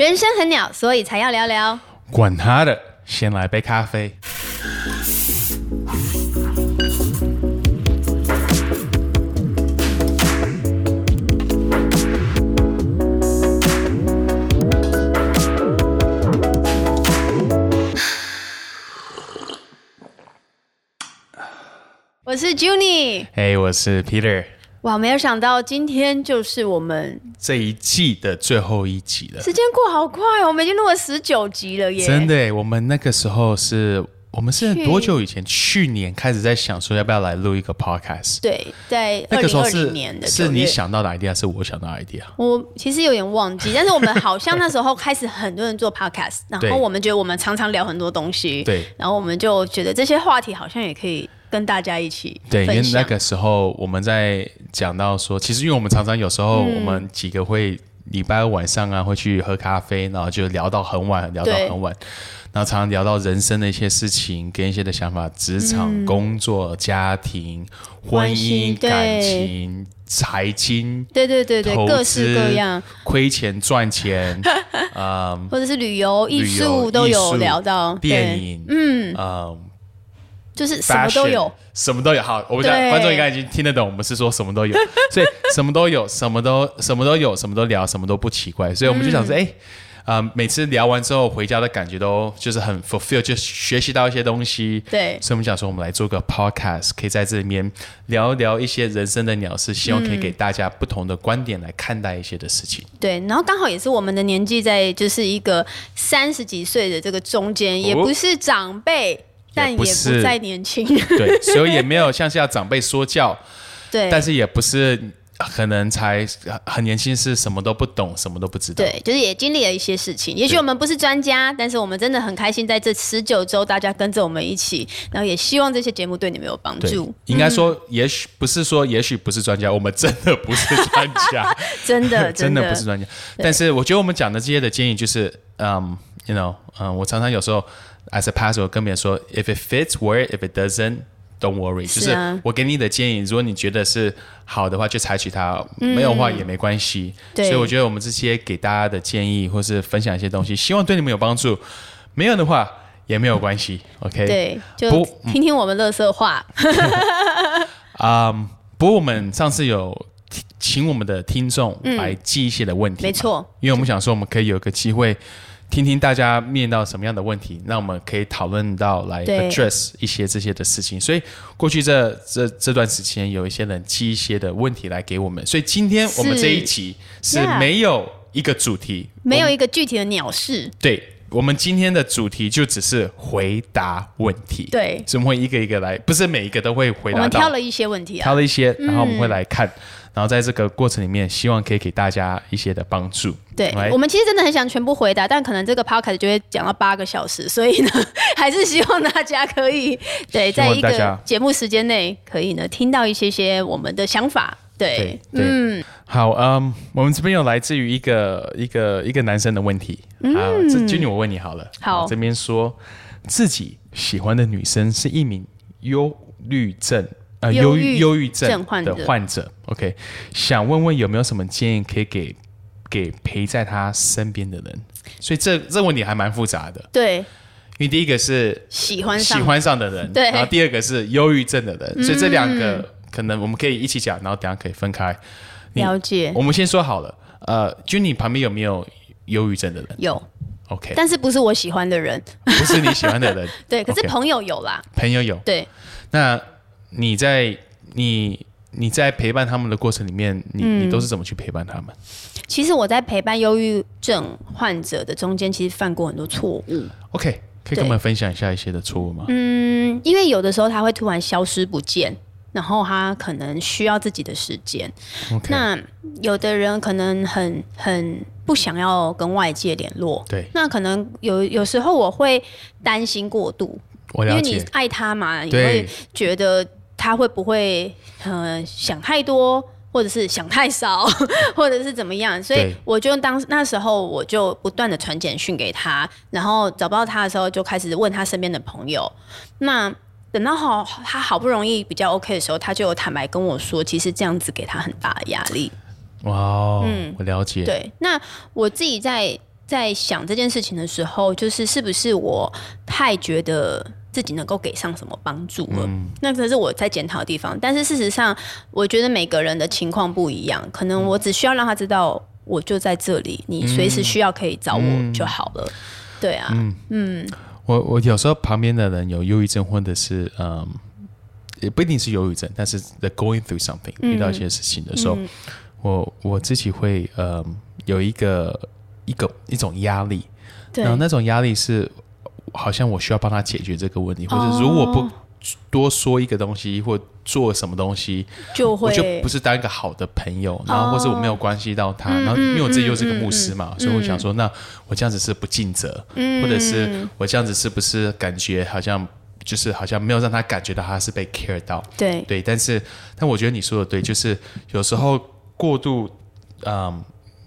人生很鸟，所以才要聊聊。管他的，先来杯咖啡。我是 Junie，嘿，我是 Peter，哇，没有想到今天就是我们这一季的最后一集了。时间过好快哦，我们已经录了十九集了耶！真的，我们那个时候是我们是多久以前？去年开始在想说要不要来录一个 podcast。对，在那二零二个时候是零年的是9月你想到的 idea，是我想到的 idea。我其实有点忘记，但是我们好像那时候开始很多人做 podcast，然后我们觉得我们常常聊很多东西，对然后我们就觉得这些话题好像也可以跟大家一起对，因为。那个时候我们在讲到说，其实因为我们常常有时候嗯。我们几个会礼拜晚上啊会去喝咖啡，然后就聊到很晚，聊到很晚，然后常常聊到人生的一些事情跟一些的想法，职场、工作、家庭、婚姻、对。感情、财经。对对对对，投各式资各样，亏钱赚钱，嗯，或者是旅游、艺术都有聊到，对，电影，嗯，嗯，就是什么都有。什么都有。好，我们观众应该已经听得懂，我们是说什么都有，所以什么都有，什么都什么都有，什么都聊，什么都不奇怪。所以我们就想说，哎、啊、每次聊完之后回家的感觉都就是很 fulfill，就学习到一些东西。对所以我们想说，我们来做个 podcast，可以在这里面聊一聊一些人生的鸟事，希望可以给大家不同的观点来看待一些的事情。对，然后刚好也是我们的年纪在就是一个三十几岁的这个中间，也哦不是长辈，但也不再年轻。对，所以也没有 像是要长辈说教，对，但是也不是可能才很年轻，是什么都不懂，什么都不知道。对，就是也经历了一些事情。也许我们不是专家，但是我们真的很开心，在这十九周，大家跟着我们一起，然后也希望这些节目对你们有帮助。，应该说，也许不是说，也许不是专家，我们真的不是专家，真的，真的的不是专家。但是我觉得我们讲的这些的建议就是，嗯、y o u know，嗯、我常常有时候 as a pastor 我跟别人说，if it fits work, if it doesn't。Don't worry，就是我给你的建议，如果你觉得是好的话，就采取它；没有的话也没关系。所以我觉得我们这些给大家的建议，或是分享一些东西，希望对你们有帮助。没有的话也没有关系，OK？对，就不听听我们乐色话。啊、不过我们上次有请请我们的听众来记一些的问题、嗯没，错，因为我们想说我们可以有个机会听听大家面到什么样的问题，那我们可以讨论到来 address 一些这些的事情。所以过去这这这段时间有一些人寄一些的问题来给我们，所以今天我们这一集是没有一个主题，没有一个具体的鸟事。对。我们今天的主题就只是回答问题，对。所以我们会一个一个来，不是每一个都会回答我。们挑了一些问题啊。挑，了一些，然后我们会来看，然后在这个过程里面，希望可以给大家一些的帮助。对来我们其实真的很想全部回答，但可能这个 podcast 就会讲到八个小时，所以呢，还是希望大家可以对，在一个节目时间内，可以呢听到一些些我们的想法。对，对对，好，嗯，我们这边有来自于一个一个一个男生的问题，啊，这君女我问你好了，嗯好这边说自己喜欢的女生是一名忧虑症。呃，忧忧郁郁忧郁症的患者，OK，想问问有没有什么建议可以给给陪在他身边的人？所以这这个问题还蛮复杂的，对，因为第一个是喜欢上。喜欢上的人，对。嗯然后第二个是忧郁症的人，所以这两个可能我们可以一起讲，然后等下可以分开。了解我们先说好了，呃，君你旁边有没有忧郁症的人有，？OK，但是不是我喜欢的人，不是你喜欢的人，对，可是朋友有啦，朋友有。对，那你在你你在陪伴他们的过程里面，你、嗯你都是怎么去陪伴他们？其实我在陪伴忧郁症患者的中间，其实犯过很多错误。OK，可以跟我们分享一下一些的错误吗？嗯，因为有的时候他会突然消失不见，然后他可能需要自己的时间。那有的人可能很很不想要跟外界联络，对那可能有有时候我会担心过度，因。为你爱他嘛，你会觉得他会不会呃想太多，或者是想太少，或者是怎么样，所以我就当那时候我就不断的传简讯给他，然后找不到他的时候就开始问他身边的朋友，那。等到好，他好不容易比较 OK 的时候，他就有坦白跟我说，其实这样子给他很大的压力。哇哦，我了解。嗯对，那我自己在在想这件事情的时候，就是是不是我太觉得自己能够给上什么帮助了？那可是我在检讨的地方。但是事实上，我觉得每个人的情况不一样，可能我只需要让他知道，我就在这里，你随时需要可以找我就好了。对啊，嗯，我我有时候旁边的人有忧郁症，或者是嗯，也不一定是忧郁症，但是 the going through something 遇到一些事情的时候，我我自己会呃有一个一个一种压力，对。然后那种压力是好像我需要帮他解决这个问题，或者如果不哦多说一个东西或做什么东西，就会我就不是当一个好的朋友，然后或者我没有关系到他，然后因为我自己又是个牧师嘛，所以我想说，那我这样子是不尽责，或者是我这样子是不是感觉好像就是好像没有让他感觉到他是被 care 到，对。对，但是但我觉得你说的对，就是有时候过度，嗯。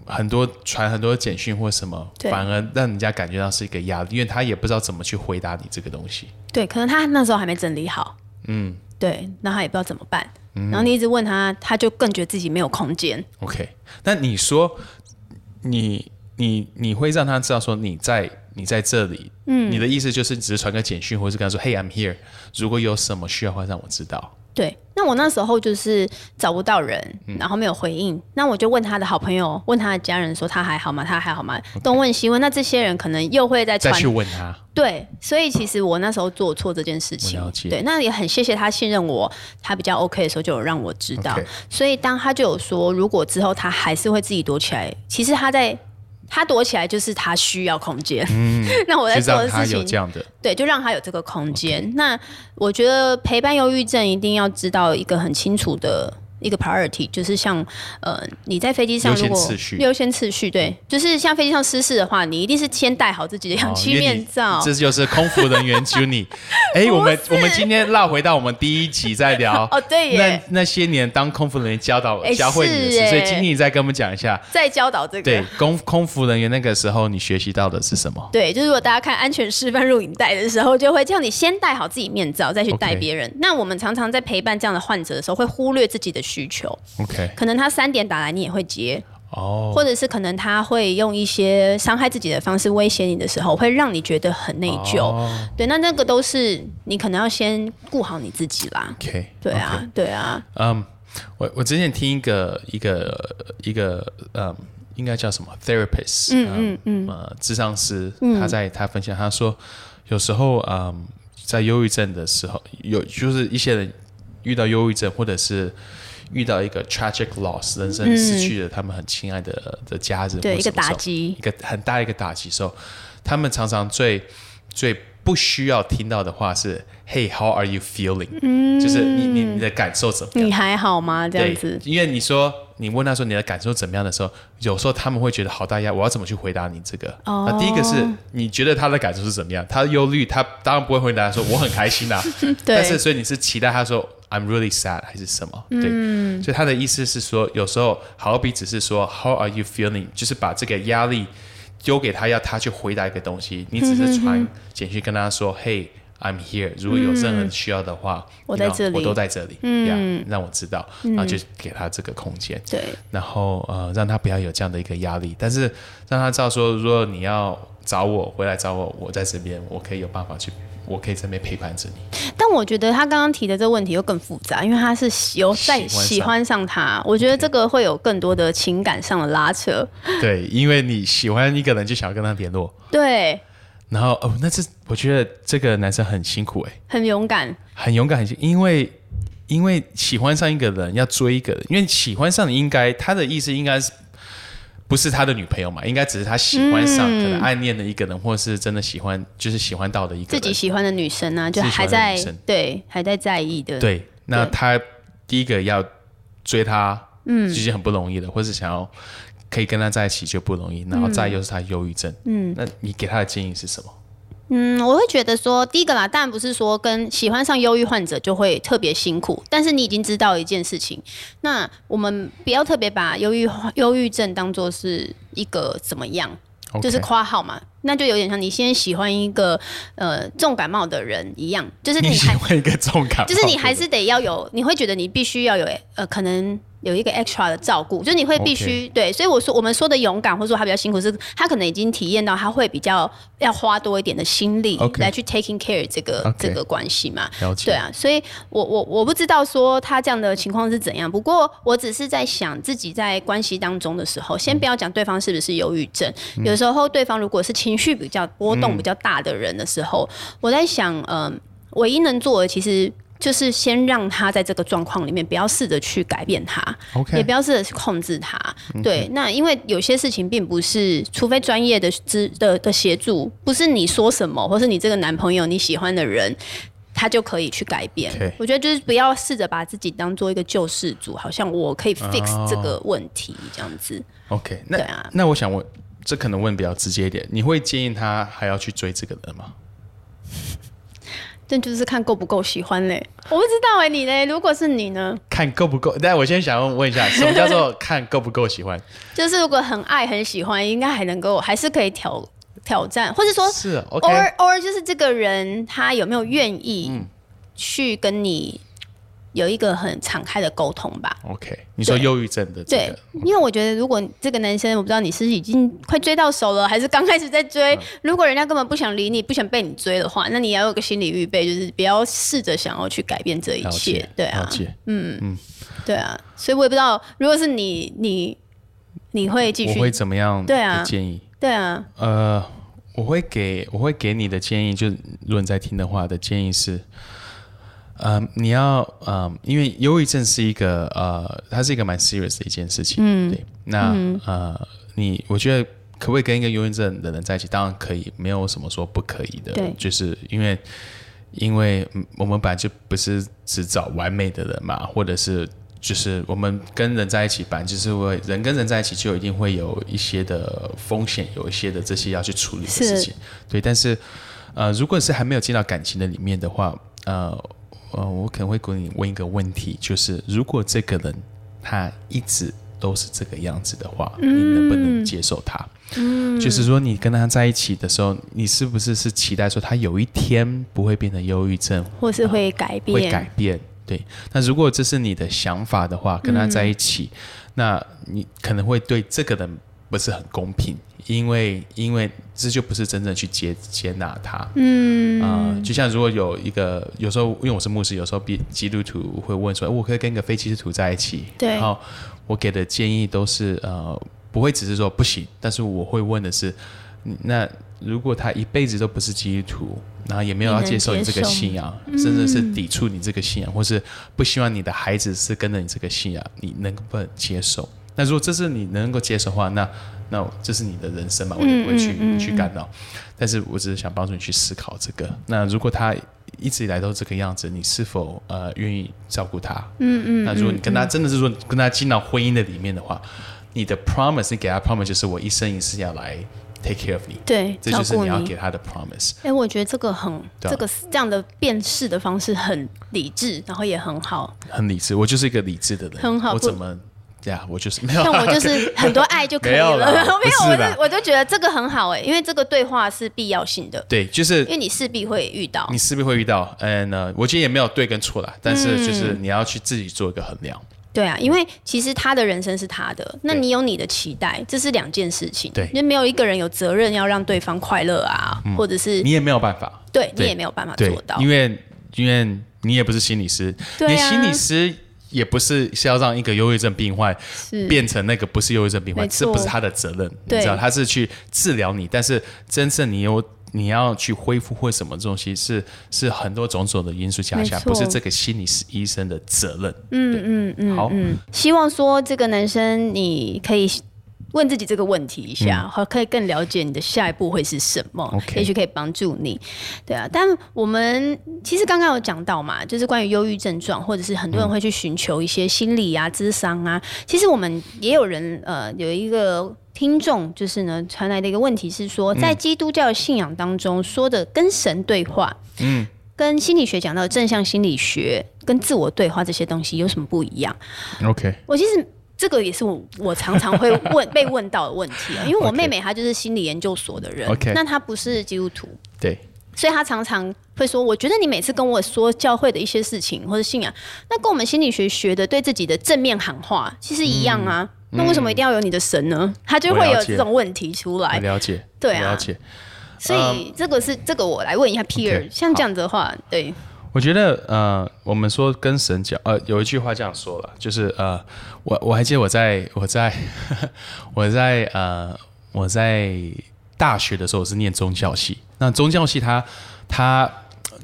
很多传很多简讯或什么，反而让人家感觉到是一个压力，因为他也不知道怎么去回答你这个东西。对，可能他那时候还没整理好，嗯，对，那他也不知道怎么办。嗯然后你一直问他，他就更觉得自己没有空间。OK，那你说，你你你会让他知道说你在你在这里，嗯，你的意思就是只是传个简讯，或是跟他说 Hey I'm here，如果有什么需要的话让我知道。对，那我那时候就是找不到人，嗯。然后没有回应，那我就问他的好朋友，问他的家人说他还好吗？他还好吗？东问西问，那这些人可能又会再传再去问他，对，所以其实我那时候做错这件事情。对，那也很谢谢他信任我，他比较 OK 的时候就有让我知道。所以当他就有说，如果之后他还是会自己躲起来，其实他在他躲起来就是他需要空间，嗯 那我在做的事情有这样的。对，就让他有这个空间。那我觉得陪伴忧郁症一定要知道一个很清楚的一个 priority，就是像呃你在飞机上优先如果次序优先次序，对，就是像飞机上失事的话，你一定是先戴好自己的氧气面罩。这就是空服人员 Junie。哎，我们我们今天绕回到我们第一集在聊 哦，对耶，那那些年当空服人员教导哎教会你的事，所以今天你再跟我们讲一下，再教导这个。对空空服人员那个时候你学习到的是什么？对，就是如果大家看安全示范录影带的时候，就会叫你先戴好自己面罩，再去戴别人。那我们常常在陪伴这样的患者的时候，会忽略自己的需求。OK，可能他三点打来，你也会接，哦，或者是可能他会用一些伤害自己的方式威胁你的时候，会让你觉得很内疚。哦。对，那那个都是你可能要先顾好你自己啦。OK，对啊对啊，嗯，我我之前听一个一个一个嗯，应该叫什么？therapist，嗯嗯嗯，呃，智商师，他在他分享，他说有时候嗯，在忧郁症的时候，有就是一些人遇到忧郁症，或者是遇到一个 tragic loss，人生失去了他们很亲爱的的家人，对一个打击一个很大一个打击时候，他们常常最最不需要听到的话是 “Hey, how are you feeling？”、就是你你你的感受怎么样？你还好吗？这样子，，因为你说你问他说你的感受怎么样的时候，有时候他们会觉得好大压，我要怎么去回答你这个？哦那第一个是你觉得他的感受是怎么样？他忧虑，他当然不会回答说我很开心啊，对但是所以你是期待他说 I'm really sad 还是什么？对，所以他的意思是说，有时候好比只是说 How are you feeling？就是把这个压力丢给他，要他去回答一个东西，你只是传简讯跟他说，Hey。I'm here。如果有任何需要的话，我在 you know，这里我都在这里。嗯，让我知道，然后就给他这个空间。对然后呃，让他不要有这样的一个压力，但是让他知道说，如果你要找我回来找我，我在这边，我可以有办法去，我可以在这边陪伴着你。但我觉得他刚刚提的这个问题又更复杂，因为他是有在喜欢上他，我觉得这个会有更多的情感上的拉扯。对，因为你喜欢一个人，就想要跟他联络。对，然后哦，那这我觉得这个男生很辛苦哎，很勇敢。很勇敢，很辛因为因为喜欢上一个人要追一个人，因为喜欢上你应该他的意思应该是不是他的女朋友嘛？应该只是他喜欢上、可能暗恋的一个人，或是真的喜欢就是喜欢到的一个自。己喜欢的女生啊，就还在对还在在意的。对，那他第一个要追他，嗯，已经很不容易的，或是想要可以跟他在一起就不容易，然后再又是他忧郁症，嗯，那你给他的建议是什么？嗯，我会觉得说，第一个啦，当然不是说跟喜欢上忧郁患者就会特别辛苦，但是你已经知道一件事情，那我们不要特别把忧郁忧郁症当做是一个怎么样。就是夸号嘛，那就有点像你先喜欢一个呃重感冒的人一样，就是你喜欢一个重感冒，就是你还是得要有，你会觉得你必须要有呃，可能有一个 extra 的照顾，就是你会必须对，所以我说我们说的勇敢，或者说他比较辛苦，是他可能已经体验到他会比较要花多一点的心力来去 taking care 这个这个关系嘛。对啊，所以我我我不知道说他这样的情况是怎样，不过我只是在想自己在关系当中的时候，先不要讲对方是不是忧郁症，嗯。有时候对方如果是情绪比较波动比较大的人的时候，我在想，嗯、唯一能做的其实。就是先让他在这个状况里面，不要试着去改变他 OK 也不要试着去控制他。对，那因为有些事情并不是，除非专业的资的的协助，不是你说什么，或是你这个男朋友你喜欢的人，他就可以去改变。我觉得就是不要试着把自己当做一个救世主，好像我可以 fix 这个问题这样子。OK，那、对啊那我想问，这可能问比较直接一点，你会建议他还要去追这个人吗？这就是看够不够喜欢嘞。我不知道哎、你嘞？如果是你呢？看够不够？但我先想问问一下，什么叫做看够不够喜欢？就是如果很爱很喜欢，应该还能够，还是可以挑挑战，或者说是偶尔偶尔就是这个人他有没有愿意嗯去跟你有一个很敞开的沟通吧？OK，你说忧郁症的这对，因为我觉得如果这个男生，我不知道你是已经快追到手了，还是刚开始在嗯追。如果人家根本不想理你，不想被你追的话，那你要有个心理预备，就是不要试着想要去改变这一了切解。，对啊嗯嗯。对啊，所以我也不知道，如果是你，你你会继续我会怎么样对啊建议？对啊，呃，我会给我会给你的建议，就是如果你在听的话的建议是，呃，你要呃，因为忧郁症是一个呃，它是一个蛮 serious 的一件事情，嗯，对，那、呃，你我觉得可不可以跟一个忧郁症的人在一起？当然可以，没有什么说不可以的，对就是因为因为嗯我们本来就不是只找完美的人嘛，或者是。就是我们跟人在一起，本来就是会人跟人在一起，就一定会有一些的风险，有一些的这些要去处理的事情。对，但是呃，如果是还没有进到感情的里面的话，呃呃，我可能会给你问一个问题，就是如果这个人他一直都是这个样子的话，你能不能接受他？嗯，就是说你跟他在一起的时候，你是不是是期待说他有一天不会变成忧郁症，或是会改变，会改变。对，那如果这是你的想法的话，跟他在一起，那你可能会对这个人不是很公平，因为因为这就不是真正去接接纳他。嗯啊、就像如果有一个有时候，因为我是牧师，有时候比基督徒会问说，哎我可以跟一个非基督徒在一起？对然后我给的建议都是呃，不会只是说不行，但是我会问的是，嗯那如果他一辈子都不是基督徒，然后也没有要接受你这个信仰，甚至是抵触你这个信仰，或是不希望你的孩子是跟着你这个信仰，你能不能接受？那如果这是你能够接受的话，那那这是你的人生嘛，我也不会去、去干扰。但是我只是想帮助你去思考这个。那如果他一直以来都这个样子，你是否呃愿意照顾他？嗯嗯。那如果你跟他真的是说跟他进到婚姻的里面的话，你的 promise 你给他 promise 就是我一生一世要来 take care of 你，对，这就是你你要给他的 promise。哎、我觉得这个很，啊这个这样的辨识的方式很理智，然后也很好。很理智，我就是一个理智的人。很好我怎么呀？我就是没有。像我就是 很多爱就可以没有了，啦 没有，我就我就觉得这个很好哎、因为这个对话是必要性的，对，就是因为你势必会遇到你。势必会遇到。嗯呢，我觉得也没有对跟错啦，但是就是你要去自己做一个衡量。对啊，因为其实他的人生是他的，那你有你的期待，这是两件事情。对因为没有一个人有责任要让对方快乐啊，或者是你也没有办法。对你也没有办法做到，。因为因为你也不是心理师，对啊你心理师也不是是要让一个忧郁症病患是。变成那个不是忧郁症病患，这不是他的责任，你知道，他是去治疗你，但是真正你有。你要去恢复或什么东西是是很多种种的因素加起来，不是这个心理师医生的责任。嗯嗯嗯，好，希望说这个男生你可以问自己这个问题一下，和、可以更了解你的下一步会是什么也许可以帮助你。对啊，但我们其实刚刚有讲到嘛，就是关于忧郁症状，或者是很多人会去寻求一些心理啊、智商啊。其实我们也有人呃有一个。听众就是呢传来的一个问题是说，在基督教信仰当中说的跟神对话，嗯，跟心理学讲到的正向心理学跟自我对话这些东西有什么不一样？OK，我其实这个也是我我常常会问被问到的问题啊，因为我妹妹她就是心理研究所的人 OK 那她不是基督徒，对，所以她常常会说：“我觉得你每次跟我说教会的一些事情或者信仰，那跟我们心理学学的对自己的正面喊话其实一样啊。那为什么一定要有你的神呢？她就会有这种问题出来。了解，对啊。了解。所以这个是这个，我来问一下 Peter，、OK，像这样子的话，对，我觉得呃，我们说跟神讲，呃，有一句话这样说了，就是呃，我我还记得我在我在我在呃我在大学的时候我是念宗教系，那宗教系它它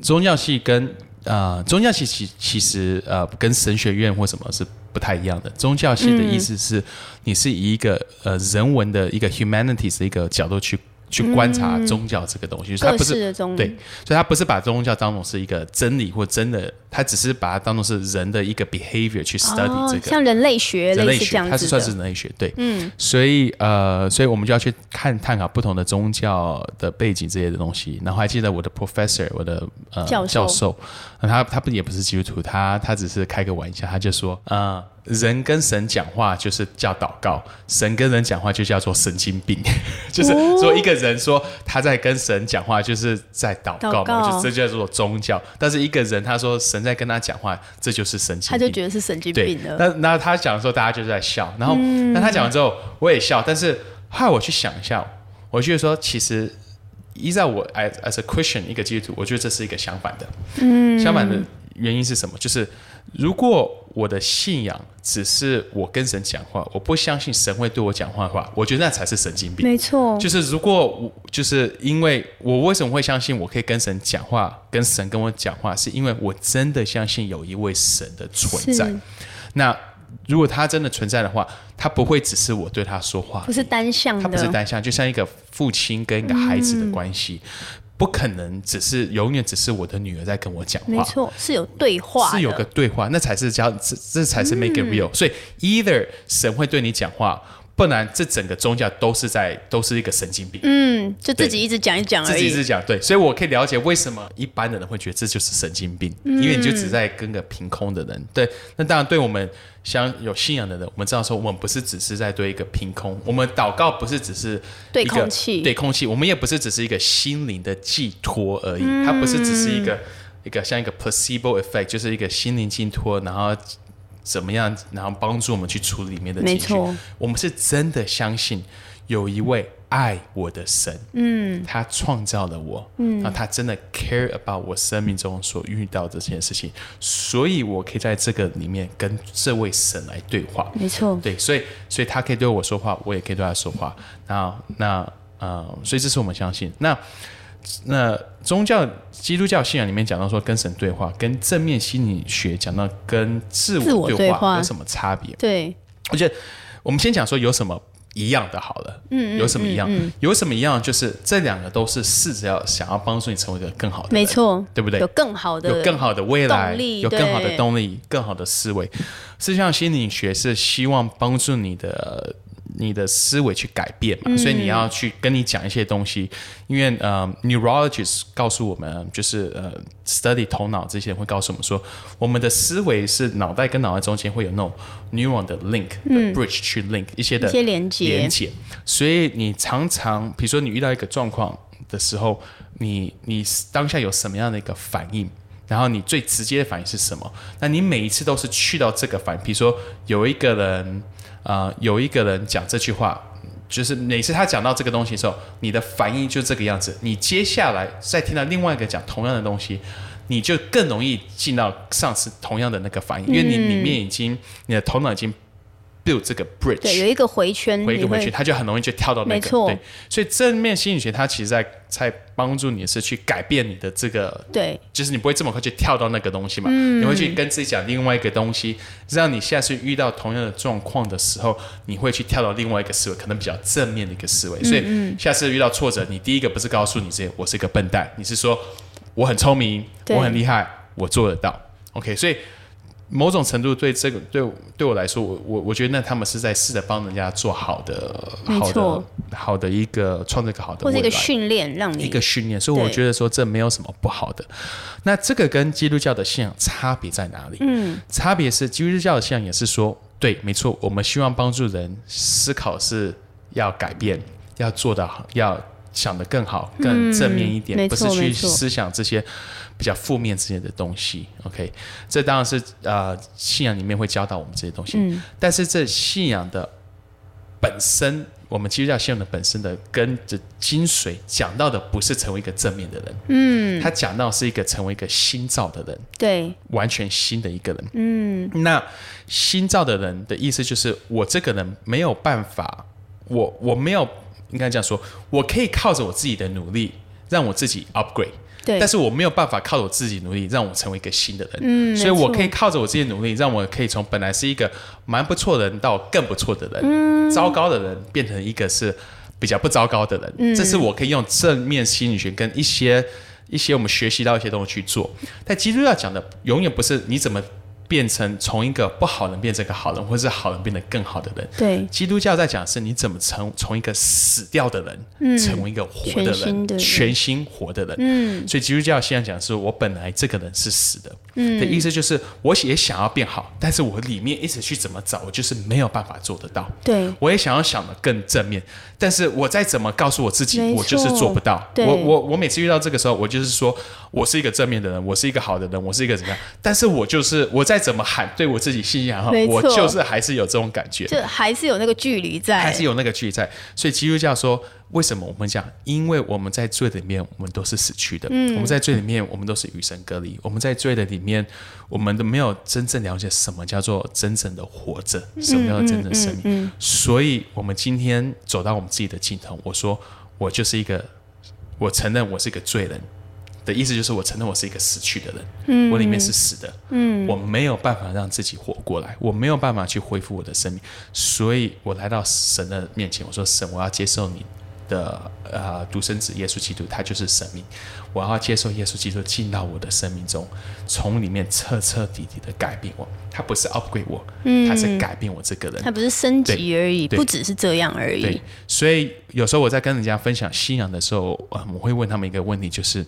宗教系跟呃宗教系其其实呃跟神学院或什么是不太一样的。宗教系的意思是你是以一个呃人文的一个 humanities 的一个角度去去观察宗教这个东西，就是它不是对，所以他不是把宗教当做是一个真理或真的，他只是把它当做是人的一个 behavior 去 study 这个。哦像人类学人类学，类似这样子它是算是，人类学，对，嗯，所以呃，所以我们就要去看探讨不同的宗教的背景这些的东西。然后还记得我的 professor，我的呃教授教授，呃他他不也不是基督徒，他他只是开个玩笑，他就说，呃，人跟神讲话就是叫祷告，神跟人讲话就叫做神经病，就是说一个人说他在跟神讲话，就是在祷告祷告嘛，就这叫做宗教。但是一个人他说神在跟他讲话，这就是神经病，他就觉得是神经病，了。那那他讲的时候，大家就在笑。然后，那他讲完之后，我也笑。但是后来我去想一下，我觉得说，其实依照我 as as a Christian 一个基督徒，我觉得这是一个相反的。嗯，相反的原因是什么？就是如果我的信仰只是我跟神讲话，我不相信神会对我讲话的话，我觉得那才是神经病。没错，就是如果我就是因为我为什么会相信我可以跟神讲话，跟神跟我讲话，是因为我真的相信有一位神的存在。那如果他真的存在的话，他不会只是我对他说话不，是单向的，他不是单向，就像一个父亲跟一个孩子的关系，不可能只是永远只是我的女儿在跟我讲话。没错，是有对话，是有个对话，那才是叫这这才是 make it real、所以 either 神会对你讲话，不然这整个宗教都是在都是一个神经病。嗯，就自己一直讲一讲而已。自己是讲对，所以我可以了解为什么一般的人会觉得这就是神经病，嗯因为你就只在跟个凭空的人。对，那当然对我们像有信仰的人，我们知道说我们不是只是在对一个凭空，我们祷告不是只是对空气对空气，我们也不是只是一个心灵的寄托而已，嗯它不是只是一个一个像一个 placebo effect，就是一个心灵寄托，然后。怎么样，然后帮助我们去处理里面的情绪？我们是真的相信有一位爱我的神，嗯，他创造了我，嗯，然后他真的 care about 我生命中所遇到的这件事情，所以我可以在这个里面跟这位神来对话，没错，对，所以所以他可以对我说话，我也可以对他说话。那那呃，所以这是我们相信。那那宗教基督教信仰里面讲到说跟神对话，跟正面心理学讲到跟自自我我对对话有什么差别？对，我觉得我们先讲说有什么一样的好了，嗯有什么一样？有什么一样？就是这两个都是试着要想要帮助你成为一个更好的人，没错，对不对有更好的，有更好的未来有更好的动力，更好的思维。事实上，心理学是希望帮助你的你的思维去改变嘛，所以你要去跟你讲一些东西。因为呃，neurologist 告诉我们，就是呃，study 头脑这些人会告诉我们说，我们的思维是脑袋跟脑袋中间会有那种 neuron 的 link 的 bridge 去 link 一些的一些连接连接。所以你常常，比如说你遇到一个状况的时候，你你当下有什么样的一个反应？然后你最直接的反应是什么？那你每一次都是去到这个反应，比如说有一个人，呃，有一个人讲这句话，就是每次他讲到这个东西的时候，你的反应就这个样子。你接下来再听到另外一个讲同样的东西，你就更容易进到上次同样的那个反应，因为你里面已经你的头脑已经 build 这个 bridge，对，有一个回圈，回一个回圈，它就很容易就跳到那个。没错对，所以正面心理学它其实在在帮助你的是去改变你的这个，对，就是你不会这么快去跳到那个东西嘛，你会去跟自己讲另外一个东西，让你下次遇到同样的状况的时候，你会去跳到另外一个思维，可能比较正面的一个思维。所以下次遇到挫折，你第一个不是告诉你自己我是一个笨蛋，你是说我很聪明，我很厉害，我做得到。OK，所以。某种程度对这个对对我来说，我我我觉得那他们是在试着帮人家做好的好的没错好的一个创造一个好的或者一个训练，让你一个训练，所以我觉得说这没有什么不好的。那这个跟基督教的信仰差别在哪里？嗯，差别是基督教的信仰也是说，对，没错，我们希望帮助人思考是要改变，要做到好，要想的更好、更正面一点，没不是去思想这些比较负面之间的东西。OK，这当然是呃信仰里面会教导我们这些东西，嗯。但是这信仰的本身，我们基督教信仰的本身的根的精髓，讲到的不是成为一个正面的人，嗯，他讲到是一个成为一个新造的人，对，完全新的一个人。嗯，那新造的人的意思就是，我这个人没有办法，我我没有应该这样说，我可以靠着我自己的努力让我自己 upgrade。对，但是我没有办法靠着我自己努力让我成为一个新的人，嗯所以我可以靠着我自己的努力，让我可以从本来是一个蛮不错的人到更不错的人，糟糕的人变成一个是比较不糟糕的人，这是我可以用正面心理学跟一些一些我们学习到一些东西去做。但基督教讲的永远不是你怎么变成从一个不好人变成一个好人，或者是好人变得更好的人。对，基督教在讲是你怎么从从一个死掉的人，成为一个活的人，全新活的人。嗯，所以基督教现在讲是我本来这个人是死的，嗯，的意思就是我也想要变好，但是我里面一直去怎么找，我就是没有办法做得到。对，我也想要想的更正面，但是我再怎么告诉我自己，我就是做不到。对我我我每次遇到这个时候，我就是说我是一个正面的人，我是一个好的人，我是一个怎么样？但是我就是我再怎么喊，对我自己信心喊好没，错我就是还是有这种感觉。就还是有那个距离在，还是有那个距离在。所以基督教说，为什么我们讲？因为我们在罪里面，我们都是死去的。嗯我们在罪里面，我们都是与神隔离。我们在罪的里面，我们都没有真正了解什么叫做真正的活着，什么叫做真正的生命。嗯所以，我们今天走到我们自己的尽头，我说，我就是一个，我承认我是一个罪人。的意思就是，我承认我是一个死去的人，嗯。我里面是死的，嗯，我没有办法让自己活过来，我没有办法去恢复我的生命，所以我来到神的面前，我说神，我要接受你的呃独生子耶稣基督，他就是神明，我要接受耶稣基督进到我的生命中，从里面彻彻底底的改变我，他不是 upgrade 我，嗯。他是改变我这个人，他不是升级而已，不只是这样而已。对。，所以有时候我在跟人家分享信仰的时候，嗯，我会问他们一个问题，就是，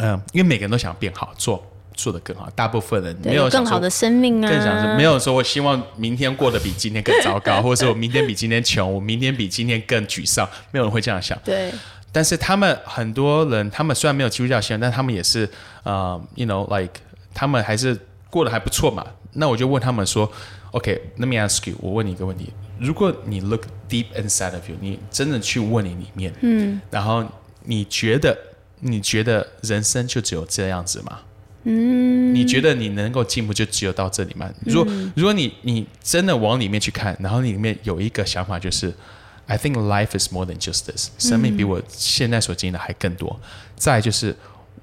嗯、因为每个人都想变好，做做得更好，大部分人没有更好的生命啊，更想说没有说我希望明天过得比今天更糟糕，或者说我明天比今天穷，我明天比今天更沮丧，没有人会这样想。对但是他们很多人，他们虽然没有基督教信仰，但他们也是呃，you know like 他们还是过得还不错嘛。那我就问他们说，OK，let、me ask you，我问你一个问题：如果你 look deep inside of you，你真的去问你里面，嗯，然后你觉得你觉得人生就只有这样子吗？嗯，你觉得你能够进步就只有到这里吗？如果、如果你你真的往里面去看，然后你里面有一个想法就是，I think life is more than just this，生命比我现在所经历的还更多。再就是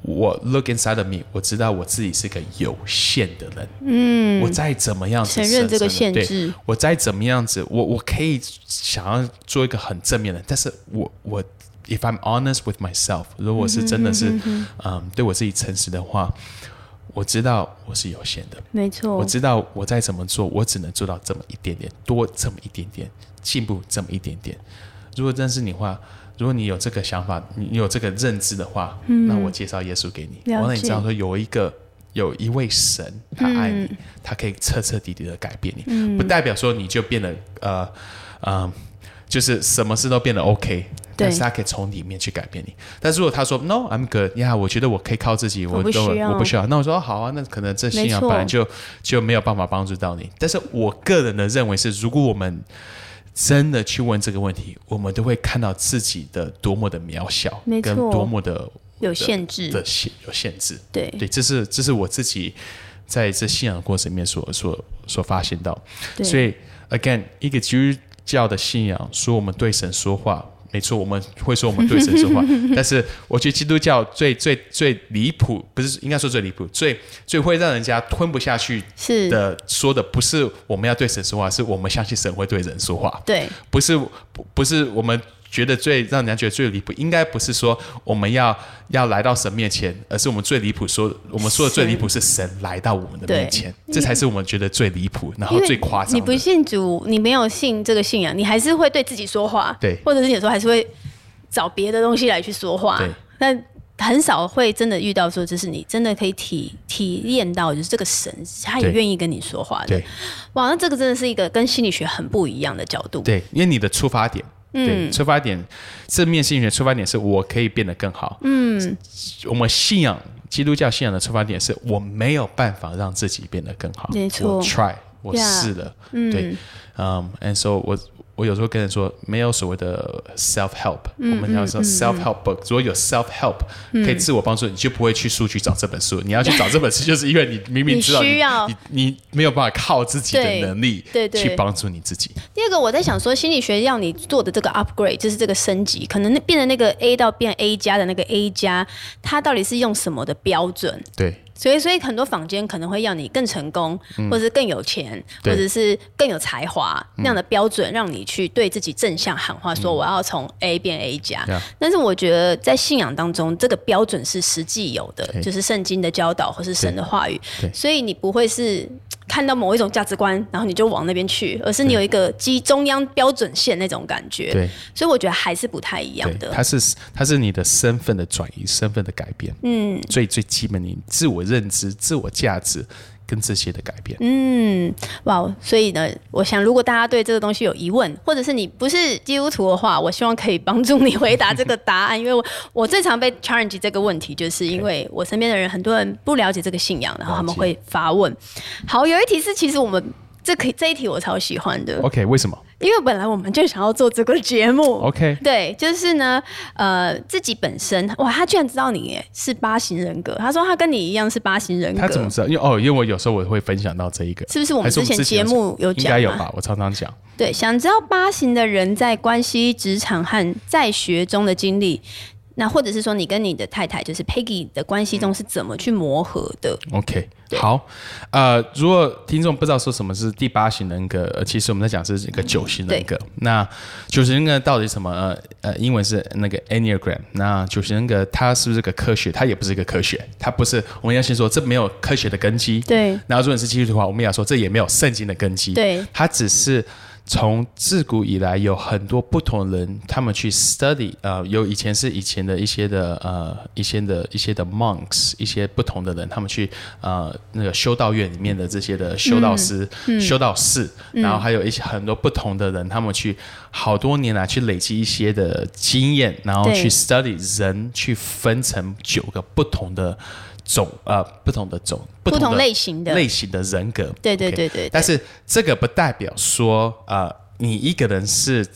我 look inside of me，我知道我自己是个有限的人，嗯，我再怎么样子承认这个限制我再怎么样子，我我可以想要做一个很正面的，但是我我 if I'm honest with myself，如果是真的是嗯对我自己诚实的话，我知道我是有限的，没错。我，知道我再怎么做，我只能做到这么一点点，多这么一点点，进步这么一点点。如果真是你的话，如果你有这个想法，你有这个认知的话，那我介绍耶稣给你，我让你知道说有一个有一位神，他爱你，他可以彻彻底底的改变你，不代表说你就变得呃呃，就是什么事都变得 OK。但是他可以从里面去改变你。但是如果他说 No, I'm good，呀、我觉得我可以靠自己，我不都需要我不需要。那我说、哦好啊，那可能这信仰本来就就没有办法帮助到你。但是我个人的认为是，如果我们真的去问这个问题，我们都会看到自己的多么的渺小，跟多么的有限制的限有限制。对对，这是这是我自己在这信仰过程里面所所所发现到。所以 again，一个基督教的信仰说我们对神说话，没错，我们会说我们对神说话，但是我觉得基督教最最最离谱，不是应该说最离谱，最最会让人家吞不下去是，的说的不是我们要对神说话，是我们相信神会对人说话。对。不是不不是我们觉得最让人家觉得最离谱，应该不是说我们要要来到神面前，而是我们最离谱说我们说的最离谱是神来到我们的面前，这才是我们觉得最离谱，然后最夸张。你不信主，你没有信这个信仰，你还是会对自己说话，对或者是有时候还是会找别的东西来去说话对，但很少会真的遇到说，就是你真的可以体体验到，就是这个神他也愿意跟你说话的对。哇，那这个真的是一个跟心理学很不一样的角度。对，因为你的出发点对，出发点正面心理学出发点是我可以变得更好。嗯，我们信仰基督教信仰的出发点是我没有办法让自己变得更好。没错我 try，我试了。对，嗯，and so 我。我有时候跟人说，没有所谓的 self help，、我们要说 self help book。如果有 self help 可以自我帮助，你就不会去书局找这本书。你要去找这本书，就是因为你明明知道你需要你你没有办法靠自己的能力去帮助你自己。第二个，我在想说，心理学要你做的这个 upgrade，就是这个升级，可能那变成那个 A 到变 A 加的那个 A 加，它到底是用什么的标准？对所以，所以很多坊间可能会要你更成功，或者是更有钱，或者是更有才华那样的标准，让你去对自己正向喊话，说我要从 A 变 A 加。但是我觉得在信仰当中，这个标准是实际有的，就是圣经的教导或是神的话语。所以你不会是看到某一种价值观，然后你就往那边去，而是你有一个基中央标准线那种感觉。对所以我觉得还是不太一样，的。它是它是你的身份的转移，身份的改变。嗯，最最基本你自我认知、自我价值跟这些的改变。嗯，哇，所以呢，我想如果大家对这个东西有疑问，或者是你不是基督徒的话，我希望可以帮助你回答这个答案，因为我我最常被 challenge 这个问题，就是因为我身边的人很多人不了解这个信仰，然后他们会发问。好，有一题是其实我们。这可以这一题我超喜欢的，OK，为什么因为本来我们就想要做这个节目。？OK，对，就是呢，呃，自己本身哇，他居然知道你耶是八型人格，他说他跟你一样是八型人格，他怎么知道？因为哦，因为我有时候我会分享到这一个，是不是我们之前节目有应讲应该有吧？我常常讲。对，想知道八型的人在关系、职场和在学中的经历，那或者是说你跟你的太太就是 Peggy 的关系中是怎么去磨合的？OK，好，呃，如果听众不知道说什么是第八型人格，呃，其实我们在讲是一个九型人格。那九型人格到底什么？呃呃，英文是那个 Enneagram。那九型人格它是不是个科学？它也不是一个科学，它不是。我们要先说这没有科学的根基。对然后如果你是基督徒的话，我们也要说这也没有圣经的根基。对它只是从自古以来有很多不同人，他们去 study，呃，有以前是以前的一些的呃一些的一些的 monks，一些不同的人，他们去呃那个修道院里面的这些的修道师、修道士，然后还有一些很多不同的人，他们去好多年来去累积一些的经验，然后去 study 人去分成九个不同的。种呃不同的种不不同的类型的类型的人格，对对对对对但是这个不代表说，呃，你一个人是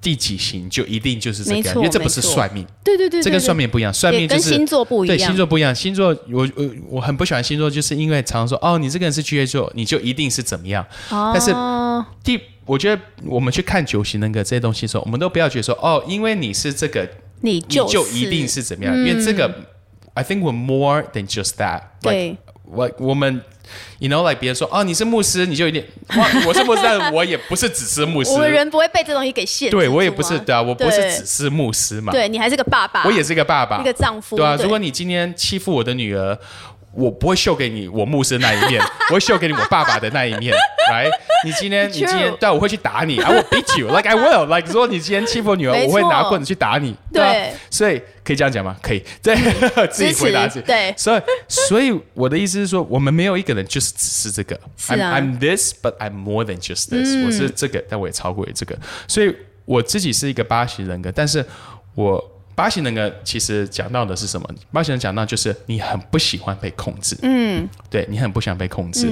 第几型就一定就是这个样，因为这不是算命，对对对，这跟算命不一样。算命就是跟星座不一对样，星座不一样。星座我我我很不喜欢星座，就是因为常常说哦，你这个人是巨蟹座，你就一定是怎么样。但是哦第，我觉得我们去看九型人格这些东西的时候，我们都不要觉得说哦，因为你是这个，你你就就一定是怎么样，因为这个。I think we're more than just that. 对 Like, 我我们，you know, like 别人说哦，你是牧师，你就有点，我是牧师，但我也不是只是牧师 我，们人不会被这东西给限制啊。对我也不是对啊，我不是只是牧师嘛，对你还是个爸爸，我也是一个爸爸，一个丈夫，对啊。如果你今天欺负我的女儿，我不会秀给你我牧师那一面，我会秀给你我爸爸的那一面。来，你今天你今天啊，我会去打你，I will beat you，like I will，like 如果你今天欺负我女儿，我会拿棍子去打你，啊对所以可以这样讲吗？可以，对，自己回答自己。对所以所以我的意思是说，我们没有一个人就是只是这个。是啊。I'm, I'm this, but I'm more than just this、我嗯是这个，但我也超过于这个。所以我自己是一个八型人格，但是我八型人格其实讲到的是什么？八型人讲到就是你很不喜欢被控制，嗯，对你很不想被控制。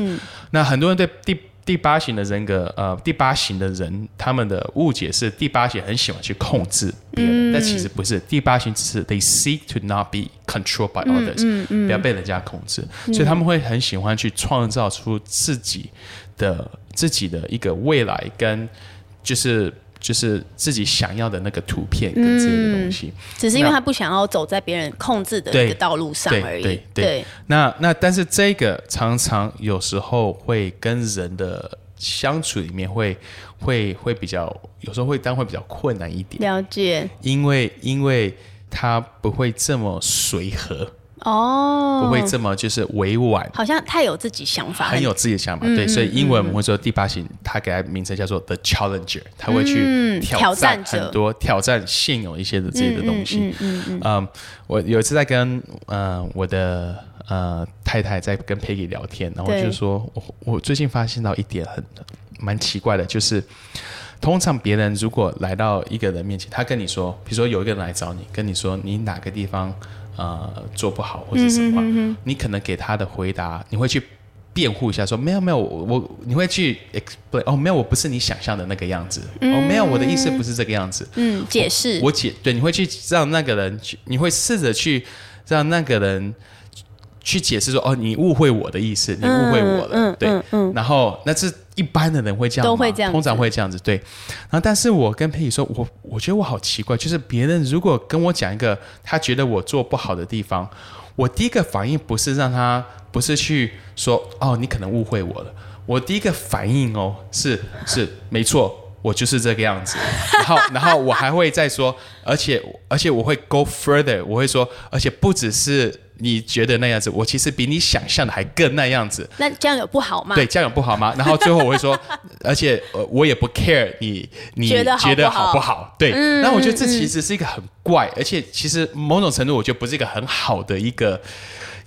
那很多人对第第八型的人格，呃，第八型的人，他们的误解是第八型很喜欢去控制别人，但其实不是。第八型只是 they seek to not be controlled by others，、不要被人家控制，所以他们会很喜欢去创造出自己的自己的一个未来，跟就是就是自己想要的那个图片跟这些的东西。只是因为他不想要走在别人控制的一个道路上对而已。对对。那那但是这个常常有时候会跟人的相处里面会会会比较，有时候会当会比较困难一点，了解。因为因为他不会这么随和，哦，不会这么就是委婉。好像太有自己想法，很有自己的想嗯法，对，所以英文我们会说第八型，他给他名称叫做 the challenger，他会去嗯挑挑战很多挑战现有一些的这些的东西。嗯嗯嗯。嗯，我有一次在跟呃我的呃太太在跟 Peggy 聊天，然后就说，我我最近发现到一点很蛮奇怪的，就是通常别人如果来到一个人面前，他跟你说，比如说有一个人来找你，跟你说你哪个地方呃做不好或者什么，你可能给他的回答，你会去辩护一下，说没有没有，我我你会去 explain 哦，没有，我不是你想象的那个样子，哦，没有，我的意思不是这个样子，嗯，解释，我解对，你会去让那个人去，你会试着去让那个人。去解释说哦，你误会我的意思，你误会我了，对，然后那是一般的人会这样，都会这样，通常会这样子，对。然后，但是我跟佩仪说，我我觉得我好奇怪，就是别人如果跟我讲一个他觉得我做不好的地方，我第一个反应不是让他，不是去说哦，你可能误会我了，我第一个反应哦，是是没错。我就是这个样子，然后，然后我还会再说，而且，而且我会 go further，我会说，而且不只是你觉得那样子，我其实比你想象的还更那样子。那这样有不好吗？对，这样有不好吗？然后最后我会说，而且我也不 care 你你觉得好不好？对，那我觉得这其实是一个很怪，而且其实某种程度我觉得不是一个很好的一个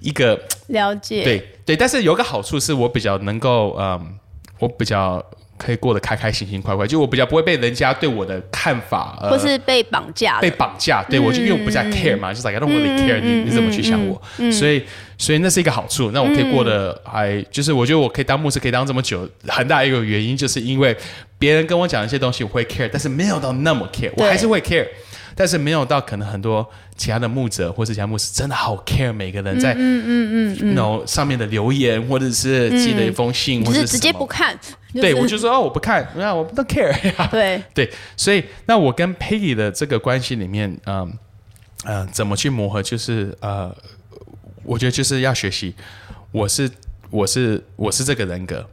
一个了解。对对，但是有个好处是我比较能够，嗯，我比较。可以过得开开心心、快快，就我比较不会被人家对我的看法，或是被绑架。被绑架，对我就因为我不再 care 嘛，就是 like I don't really care 你你怎么去想我，所以所以那是一个好处。那我可以过得还就是我觉得我可以当牧师可以当这么久，很大一个原因就是因为别人跟我讲一些东西我会 care，但是没有到那么 care，我还是会 care。但是没有到可能很多其他的牧者或是其他牧师真的好 care 每个人在嗯嗯嗯嗯上面的留言或者是寄了一封信，或是直接不看。对，我就说哦，我不看，那我不 care 呀。对对，所以那我跟 Peggy 的这个关系里面，嗯嗯，怎么去磨合？就是呃，我觉得就是要学习，我是我是我是这个人格，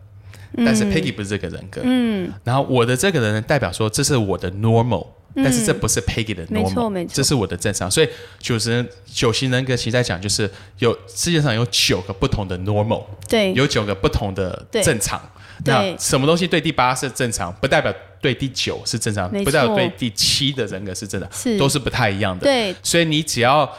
但是 Peggy 不是这个人格。嗯，然后我的这个人代表说，这是我的 normal。但是这不是 Peggy 的 normal，这是我的正常。所以九型九型人格其实在讲，就是有世界上有九个不同的 normal，对，有九个不同的正常。那什么东西对第八是正常，不代表对第九是正常，不代表对第七的人格是正常，是。都是不太一样的。对，所以你只要。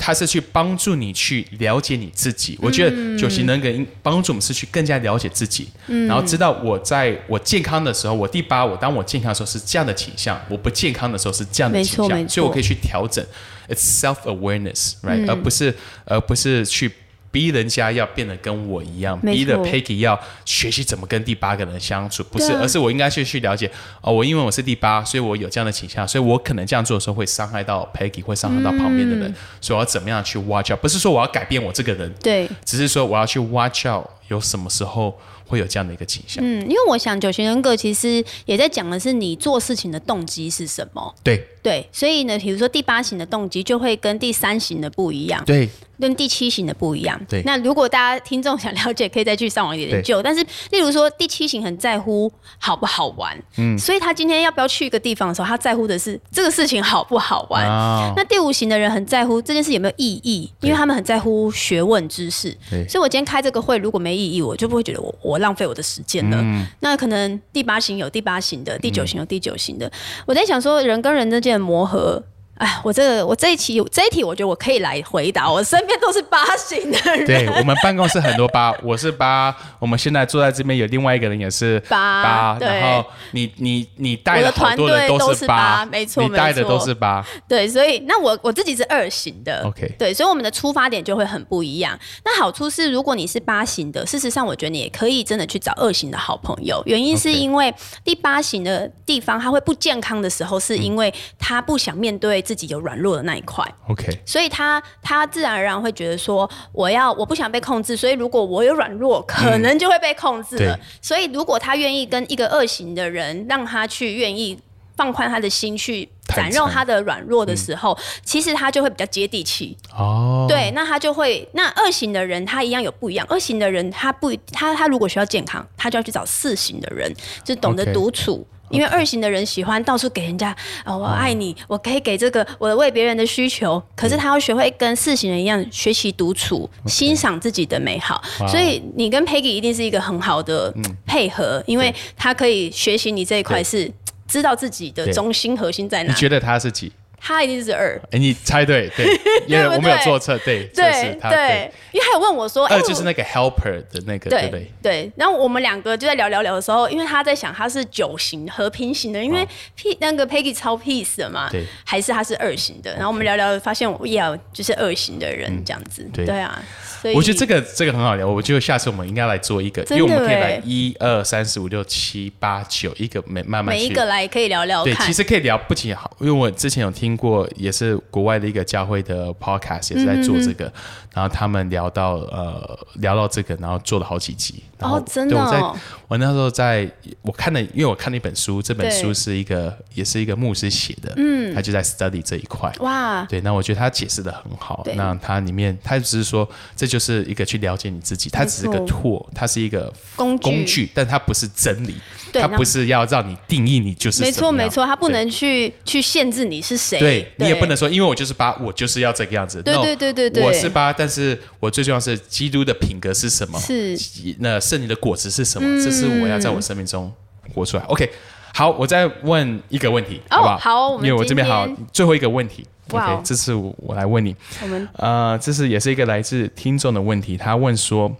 他是去帮助你去了解你自己，我觉得九型人格帮助我们是去更加了解自己，然后知道我在我健康的时候，我第八，我当我健康的时候是这样的倾向，我不健康的时候是这样的倾向，所以我可以去调整，it's self awareness，right，而不是而不是去。逼人家要变得跟我一样，逼的 Peggy 要学习怎么跟第八个人相处，不是，而是我应该去去了解哦，我因为我是第八，所以我有这样的倾向，所以我可能这样做的时候会伤害到 Peggy，会伤害到旁边的人，所以我要怎么样去 watch out？不是说我要改变我这个人，对，只是说我要去 watch out，有什么时候会有这样的一个倾向？嗯，因为我想九型人格其实也在讲的是你做事情的动机是什么，对对，所以呢，比如说第八型的动机就会跟第三型的不一样，对。跟第七型的不一样。对。那如果大家听众想了解，可以再去上网研究。但是，例如说第七型很在乎好不好玩，嗯，所以他今天要不要去一个地方的时候，他在乎的是这个事情好不好玩。那第五型的人很在乎这件事有没有意义，因为他们很在乎学问知识。所以我今天开这个会，如果没意义，我就不会觉得我我浪费我的时间了。那可能第八型有第八型的，第九型有第九型的。我在想说，人跟人之间的磨合。哎，我这个我这一期这一题，我觉得我可以来回答。我身边都是八型的人，对我们办公室很多八，我是八。我们现在坐在这边有另外一个人也是八，八然后你你你带的好多人都是八，没错，你带的都是八。对，所以那我我自己是二型的，OK，对，所以我们的出发点就会很不一样。那好处是，如果你是八型的，事实上我觉得你也可以真的去找二型的好朋友。原因是因为第八型的地方，他会不健康的时候，是因为他不想面对。自己有软弱的那一块，OK，所以他他自然而然会觉得说，我要我不想被控制，所以如果我有软弱，可能就会被控制了。所以如果他愿意跟一个恶行的人，让他去愿意放宽他的心去展露他的软弱的时候，其实他就会比较接地气哦。对，那他就会那二型的人，他一样有不一样。二型的人他不他他如果需要健康，他就要去找四型的人，就懂得独处。因为二型的人喜欢到处给人家，哦，我爱你，我可以给这个，我为别人的需求。可是他要学会跟四型人一样，学习独处，欣赏自己的美好。所以你跟 Peggy 一定是一个很好的配合，因为他可以学习你这一块，是知道自己的中心核心在哪。你觉得他是几？他一定是二。哎，你猜对，对，因为我们有做测，对，对对，因为他有问我说，二就是那个 helper 的那个，对不对？对。然后我们两个就在聊聊聊的时候，因为他在想他是九型和平型的，因为 P 那个 Peggy 超 peace 的嘛，对，还是他是二型的。然后我们聊聊发现，我也就是二型的人这样子，对啊。所以我觉得这个这个很好聊，我觉得下次我们应该来做一个，因为我们可以来一二三四五六七八九一个每慢慢每一个来可以聊聊。对，其实可以聊不仅好，因为我之前有听过，也是国外的一个教会的 podcast 也是在做这个，然后他们聊到呃聊到这个，然后做了好几集。哦，真的。我在我那时候在我看了，因为我看了一本书，这本书是一个也是一个牧师写的，嗯，他就在 study 这一块。哇，对，那我觉得他解释的很好。那他里面他只是说这。就是一个去了解你自己，它只是个 tool，它是一个工工具，但它不是真理，它不是要让你定义你就是没错没错，它不能去去限制你是谁，对你也不能说，因为我就是八，我就是要这个样子，对对对对对，我是八，但是我最重要是基督的品格是什么？是那圣灵的果子是什么？这是我要在我生命中活出来。OK，好，我再问一个问题，好不好？好，因为我这边好最后一个问题。OK，这次我来问你，我们呃，这是也是一个来自听众的问题。他问说，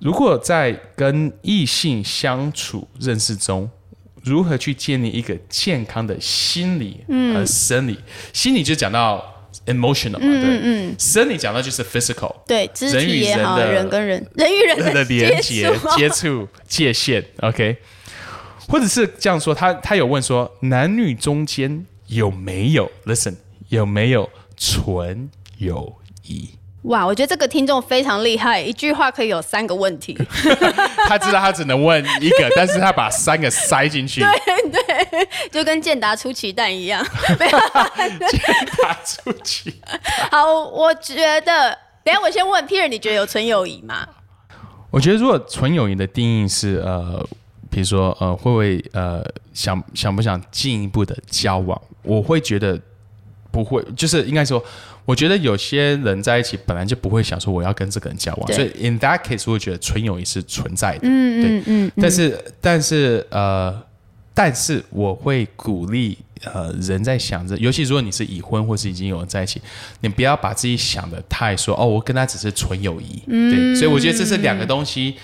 如果在跟异性相处认识中，如何去建立一个健康的心理和生理？心理就讲到 emotional 嘛，对，嗯，生理讲到就是 physical，对，人与人的人跟人 人与人的连接、接触、界限。OK，或者是这样说，他他有问说，男女中间有没有 listen？有没有纯友谊？哇，我觉得这个听众非常厉害，一句话可以有三个问题。他知道他只能问一个，但是他把三个塞进去。对对，就跟健达出奇蛋一样。健达出奇。好，我觉得，等下我先问 Peter，你觉得有纯友谊吗？我觉得，如果纯友谊的定义是呃，比如说呃，会不会呃，想想不想进一步的交往？我会觉得。不会，就是应该说，我觉得有些人在一起本来就不会想说我要跟这个人交往，所以 in that case 我会觉得纯友谊是存在的，嗯嗯嗯。但是但是呃，但是我会鼓励呃人在想着，尤其如果你是已婚或是已经有人在一起，你不要把自己想的太说哦，我跟他只是纯友谊，对。所以我觉得这是两个东西，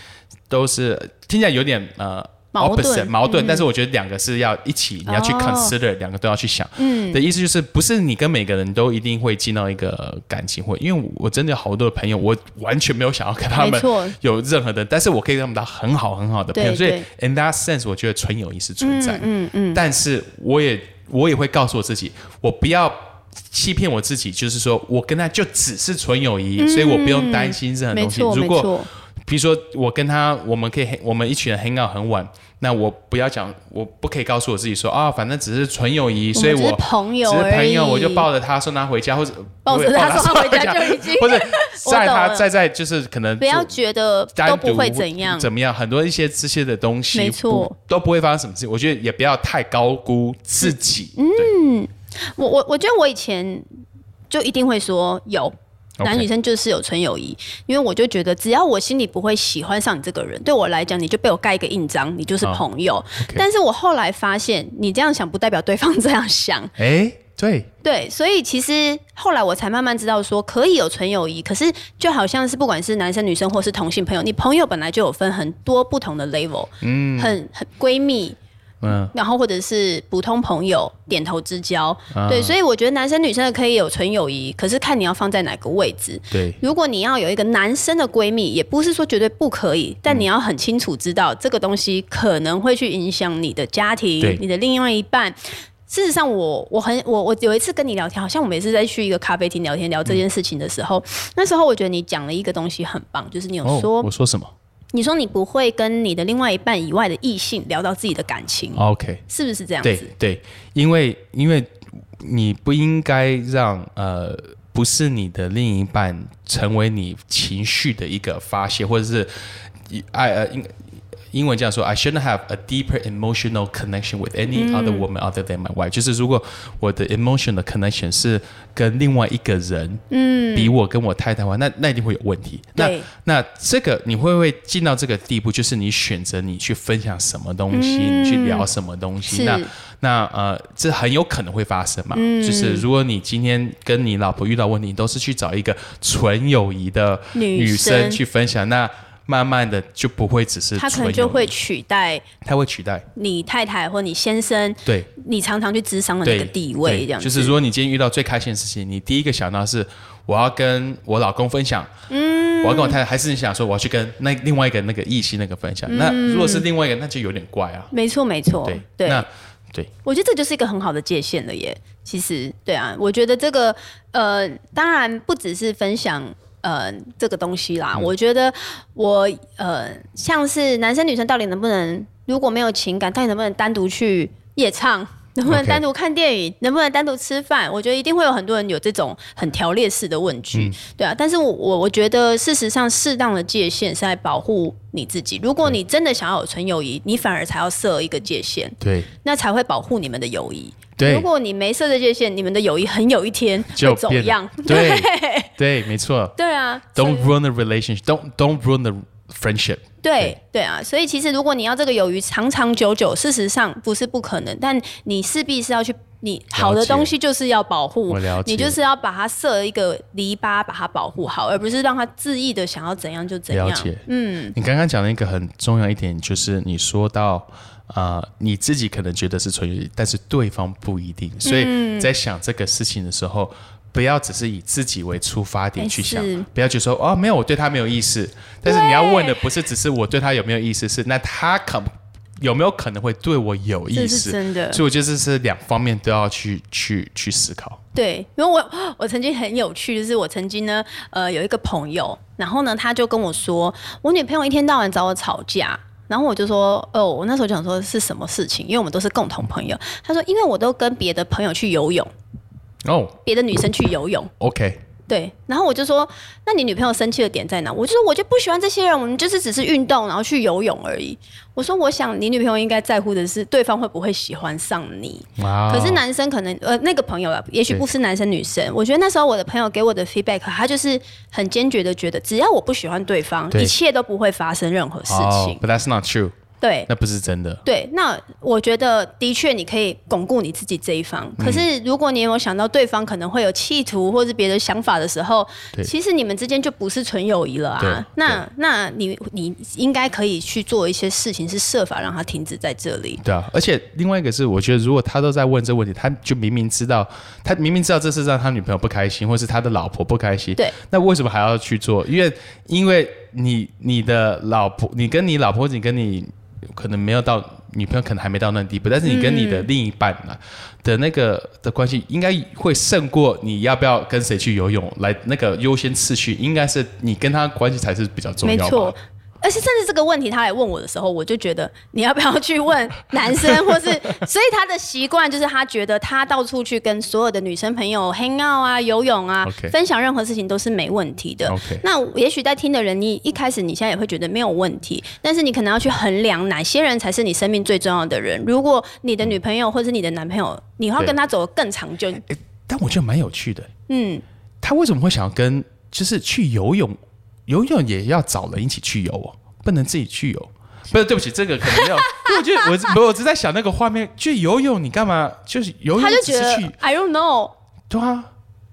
都是听起来有点呃。矛盾，矛盾，但是我觉得两个是要一起，你要去 consider，两个都要去想。嗯，的意思就是不是你跟每个人都一定会进到一个感情会，因为我真的有好多的朋友，我完全没有想要跟他们有任何的，但是我可以跟他们当很好很好的朋友。所以 in that sense，我觉得纯友谊是存在。嗯嗯。但是我也我也会告诉我自己，我不要欺骗我自己，就是说我跟他就只是纯友谊，所以我不用担心任何东西。如果比如说我跟他，我们可以我们一群人 hang out 很晚。那我不要讲，我不可以告诉我自己说啊，反正只是纯友谊，所以我朋友只是朋友，我就抱着他送他回家，或者抱着他送他回家就已经，或者 在他在在就是可能不要觉得都不会怎样怎么样，很多一些这些的东西，没错，都不会发生什么事情。我觉得也不要太高估自己。嗯，我我我觉得我以前就一定会说有。男女生就是有纯友谊，因为我就觉得只要我心里不会喜欢上你这个人，对我来讲你就被我盖一个印章，你就是朋友。但是我后来发现，你这样想不代表对方这样想。哎，对对，所以其实后来我才慢慢知道说，可以有纯友谊，可是就好像是不管是男生女生或是同性朋友，你朋友本来就有分很多不同的 level，嗯，很很闺蜜。嗯，然后或者是普通朋友点头之交，对，所以我觉得男生女生的可以有纯友谊，可是看你要放在哪个位置。对，如果你要有一个男生的闺蜜，也不是说绝对不可以，但你要很清楚知道这个东西可能会去影响你的家庭，你的另外一半。事实上，我我很我我有一次跟你聊天，好像我们也是在去一个咖啡厅聊天聊这件事情的时候，那时候我觉得你讲了一个东西很棒，就是你有说我说什么。你说你不会跟你的另外一半以外的异性聊到自己的感情，OK，是不是这样子？对对，因为因为你不应该让呃不是你的另一半成为你情绪的一个发泄，或者是爱呃应英文这样说，I shouldn't have a deeper emotional connection with any other woman other than my wife。就是如果我的 emotional connection 是跟另外一个人，嗯，比我跟我太太的话，那那一定会有问题。那那这个你会不会进到这个地步？就是你选择你去分享什么东西，你去聊什么东西，那那呃，这很有可能会发生嘛。就是如果你今天跟你老婆遇到问题，你都是去找一个纯友谊的女生去分享，那慢慢的就不会只是他可能就会取代他会取代你太太或你先生，对你常常去咨商的那个地位，这样。就是如果你今天遇到最开心的事情，你第一个想到是我要跟我老公分享，嗯，我要跟我太太，还是你想说我要去跟那另外一个那个异性那个分享？那如果是另外一个，那就有点怪啊。没错，没错，对，对。那对我觉得这就是一个很好的界限了耶。其实，对啊，我觉得这个呃，当然不只是分享呃这个东西嗯啦。我觉得我呃，像是男生女生到底能不能，如果没有情感，到底能不能单独去夜唱？能不能单独看电影能不能单独吃饭？我觉得一定会有很多人有这种很条列式的问嗯句，对啊。但是我我我觉得，事实上，适当的界限是在保护你自己。如果你真的想要有纯友谊，你反而才要设一个界限。对那才会保护你们的友谊。对如果你没设这界限，你们的友谊很有一天就会走样。对 对，没错。对啊 Don't ruin the relationship. Don't don't ruin the friendship. 对对啊，所以其实如果你要这个友谊长长久久，事实上不是不可能，但你势必是要去。你好的东西就是要保护你就是要把它设一个篱笆，把它保护好，而不是让它恣意的想要怎样就怎样。了解，嗯，你刚刚讲了一个很重要一点，就是你说到，呃，你自己可能觉得是纯友谊，但是对方不一定，所嗯以在想这个事情的时候。不要只是以自己为出发点哎去想，不要就说哦，没有，我对他没有意思。但是你要问的不是只是我对他有没有意思，是那他可有没有可能会对我有意思？真的所以我觉得这是两方面都要去去去思考。对，因为我我曾经很有趣，就是我曾经呢，呃，有一个朋友，然后呢，他就跟我说，我女朋友一天到晚找我吵架。然后我就说，哦，我那时候就想说是什么事情，因为我们都是共同朋友。他说，因为我都跟别的朋友去游泳，哦别的女生去游泳，，OK，对。然后我就说，那你女朋友生气的点在哪？我就说，我就不喜欢这些人，我们就是只是运动，然后去游泳而已。我说，我想你女朋友应该在乎的是对方会不会喜欢上你。可是男生可能呃那个朋友啊，也许不是男生女生。我觉得那时候我的朋友给我的 feedback，他就是很坚决的觉得，只要我不喜欢对方，对一切都不会发生任何事哦情。，But that's not true，对那不是真的。对，那我觉得的确你可以巩固你自己这一方。嗯可是如果你有有想到对方可能会有企图或是别的想法的时候，其实你们之间就不是纯友谊了啊。那那你你应该可以去做一些事情，是设法让他停止在这里。对啊，而且另外一个是，我觉得如果他都在问这问题，他就明明知道，他明明知道这是让他女朋友不开心，或是他的老婆不开心，对，那为什么还要去做？因为因为你你的老婆，你跟你老婆，你跟你可能没有到女朋友，可能还没到那地步，但是你跟你的另一半啊、的那个的关系，应该会胜过你要不要跟谁去游泳来那个优先次序，应该是你跟他关系才是比较重要吧？没错。而且甚至这个问题他来问我的时候，我就觉得你要不要去问男生，或是 所以他的习惯就是他觉得他到处去跟所有的女生朋友 hang out 啊、游泳啊分享任何事情都是没问题的。那也许在听的人，你一开始你现在也会觉得没有问题，但是你可能要去衡量哪些人才是你生命最重要的人。如果你的女朋友或是你的男朋友，你要跟他走得更长久，诶但我觉得蛮有趣的。嗯，他为什么会想要跟就是去游泳？游泳也要找人一起去游哦，不能自己去游。不是，对不起，这个可能没有。因为我觉得我我，我只在想那个画面，去游泳你干嘛？就是游泳他就觉得，I don't know。对啊，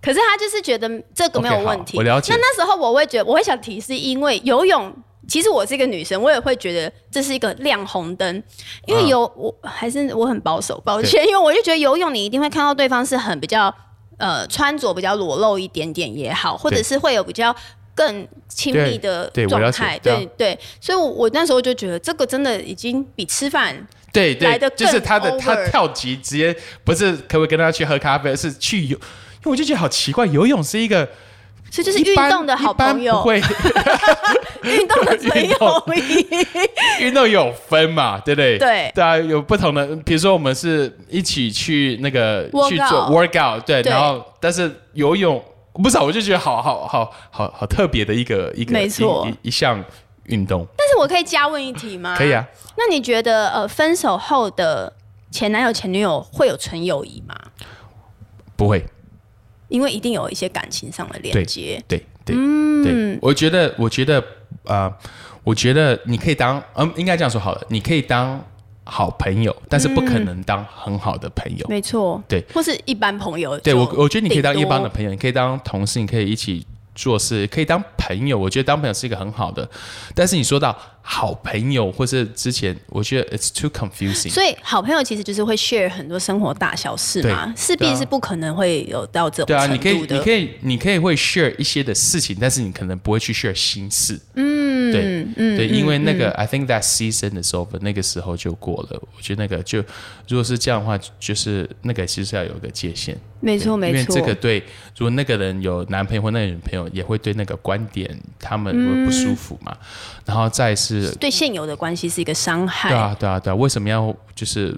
可是他就是觉得这个没有问题。我了解那那时候我会觉得，我会想提，是因为游泳。其实我是一个女生，我也会觉得这是一个亮红灯，因为啊游、我还是我很保守，抱歉，因为我就觉得游泳你一定会看到对方是很比较呃穿着比较裸露一点点也好，或者是会有比较更亲密的状态，对啊。对对，所以我我那时候就觉得这个真的已经比吃饭对来得，对就是他的他跳级直接不是可不可以跟他去喝咖啡，而是去游。因为我就觉得好奇怪，游泳是一个所以就是运动的好朋友。不，会。运动的纯运动友谊。运动有分嘛，对不对？对。对啊，有不同的，比如说我们是一起去那个去做 workout，对，对。然后但是游泳不知道，我就觉得好好好好好特别的一个一个没错一一一项运动。但是我可以加问一题吗？可以啊。那你觉得呃，分手后的前男友、前女友会有纯友谊吗？不会，因为一定有一些感情上的连接。对对对，我觉得，我觉得啊、我觉得你可以当，嗯，应该这样说好了，你可以当好朋友，但是不可能当很好的朋友。没错，对，或是一般朋友对我，我觉得你可以当一般的朋友，你可以当同事，你可以一起做事，可以当朋友。我觉得当朋友是一个很好的，但是你说到好朋友，或是之前，我觉得 it's too confusing。所以好朋友其实就是会 share 很多生活大小事嘛，势必是不可能会有到这种对啊，你可以，你可以，你可以会 share 一些的事情，但是你可能不会去 share 心事。嗯，对，嗯对，因为那个、I think that season is over，那个时候就过了。我觉得那个就如果是这样的话，就是那个其实要有个界限。没错对因为没错，这个对，如果那个人有男朋友或那个女朋友，也会对那个观点他们会不舒服嘛。然后再是对现有的关系是一个伤害。对啊，对啊，对啊，为什么要就是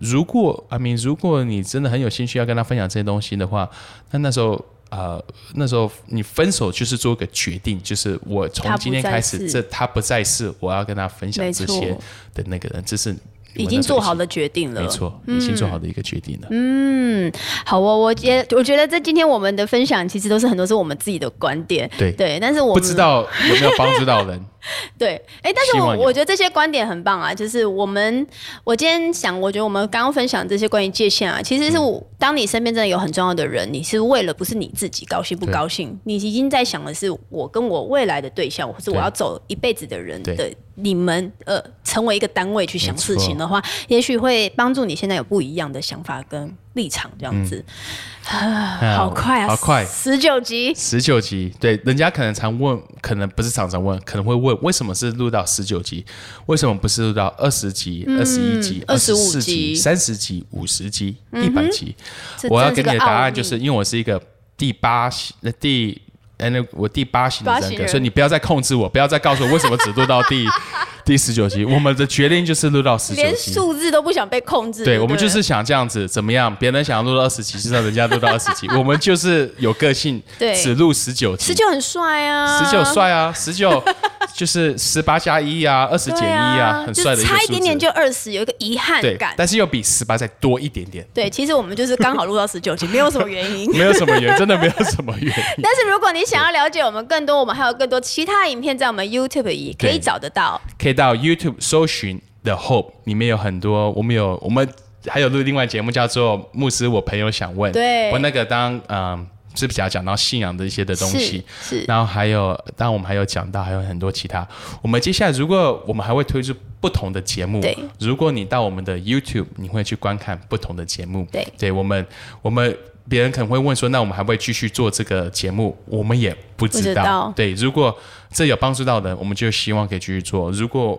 如果阿明，如果你真的很有兴趣要跟他分享这些东西的话，那那时候呃，那时候你分手就是做一个决定，就是我从今天开始，这他不再是我要跟他分享这些的那个人，这是已经做好的决定了。没错，已经做好的一个决定了。嗯，好哦，我觉我觉得这今天我们的分享其实都是很多是我们自己的观点，对对，但是我不知道有没有帮助到人？对，哎，但是我我觉得这些观点很棒啊，就是我们我今天想，我觉得我们刚刚分享这些关于界限啊，其实是我、当你身边真的有很重要的人，你是为了不是你自己高兴不高兴，你已经在想的是我跟我未来的对象，或是我要走一辈子的人的你们呃成为一个单位去想事情的话，也许会帮助你现在有不一样的想法跟立场，这样子。啊，好快啊，嗯好快十九集。十九集，对，人家可能常问，可能不是常常问，可能会问，为什么是录到十九集？为什么不是录到二十集、二十一集、二十25四集集、三十集、五十集、一百集？我要给你的答案就是因为我是一个第八型，呃第。哎，那我第八型的人格，人所以你不要再控制我，不要再告诉我为什么只录到第第十九集。我们的决定就是录到十九连集。数字都不想被控制。对，我们就是想这样子，怎么样？别人想要录到二十集，就让人家录到二十集。我们就是有个性，对只录十九集。十九很帅啊，十九帅啊，十九 就是十八加一啊，二十减一啊，很帅的一个。差一点点就二十，有一个遗憾对感，。但是又比十八再多一点点，对，其实我们就是刚好录到十九集，没有什么原因。没有什么原因，真的没有什么原因。但是如果你想要了解我们更多，我们还有更多其他影片在我们 YouTube 也可以对找得到。可以到 YouTube 搜寻 The Hope，里面有很多，我们有我们还有录另外节目叫做《牧师我朋友想问》，对我那个当嗯。是比较讲到信仰的一些的东西，是是然后还有，当然我们还有讲到还有很多其他。我们接下来如果我们还会推出不同的节目，对如果你到我们的 YouTube，你会去观看不同的节目，对对我们我们别人可能会问说，那我们还会继续做这个节目？我们也不知道。知道对，如果这有帮助到的，我们就希望可以继续做。如果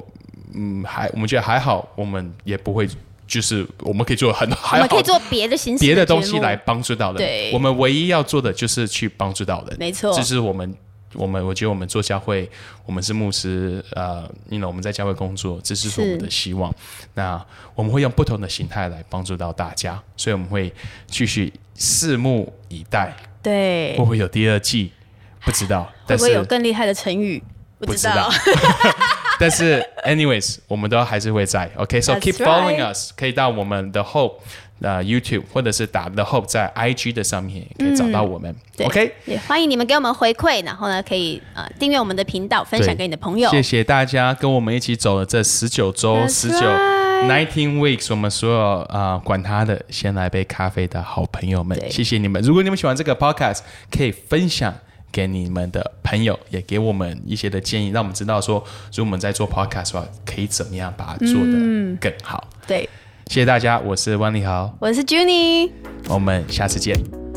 嗯还我们觉得还好，我们也不会。就是我们可以做很我们可以做别的形式别的东西来帮助到人。对我们唯一要做的就是去帮助到人。没错这是我们我们我觉得我们做教会，我们是牧师，呃，你 know 我们在教会工作，这是我们的希望。那我们会用不同的形态来帮助到大家，所以我们会继续拭目以待，对会，不会有第二季？不知道，会但不会有更厉害的成语？不知道。但是，anyways，我们都还是会在。OK，so、keep following us，可以到我们的 Hope 呃 YouTube，或者是打 The Hope 在 IG 的上面也可以找到我们。嗯 OK，也欢迎你们给我们回馈，然后呢，可以呃订阅我们的频道，分享给你的朋友。谢谢大家跟我们一起走了这十九周、十九 nineteen weeks，我们所有啊、呃管他的，先来杯咖啡的好朋友们，谢谢你们。如果你们喜欢这个 podcast，可以分享给你们的朋友，也给我们一些的建议，让我们知道说，如果我们在做 podcast 的话，可以怎么样把它做得更好。对，谢谢大家，我是万利豪，我是 Junie。我们下次见。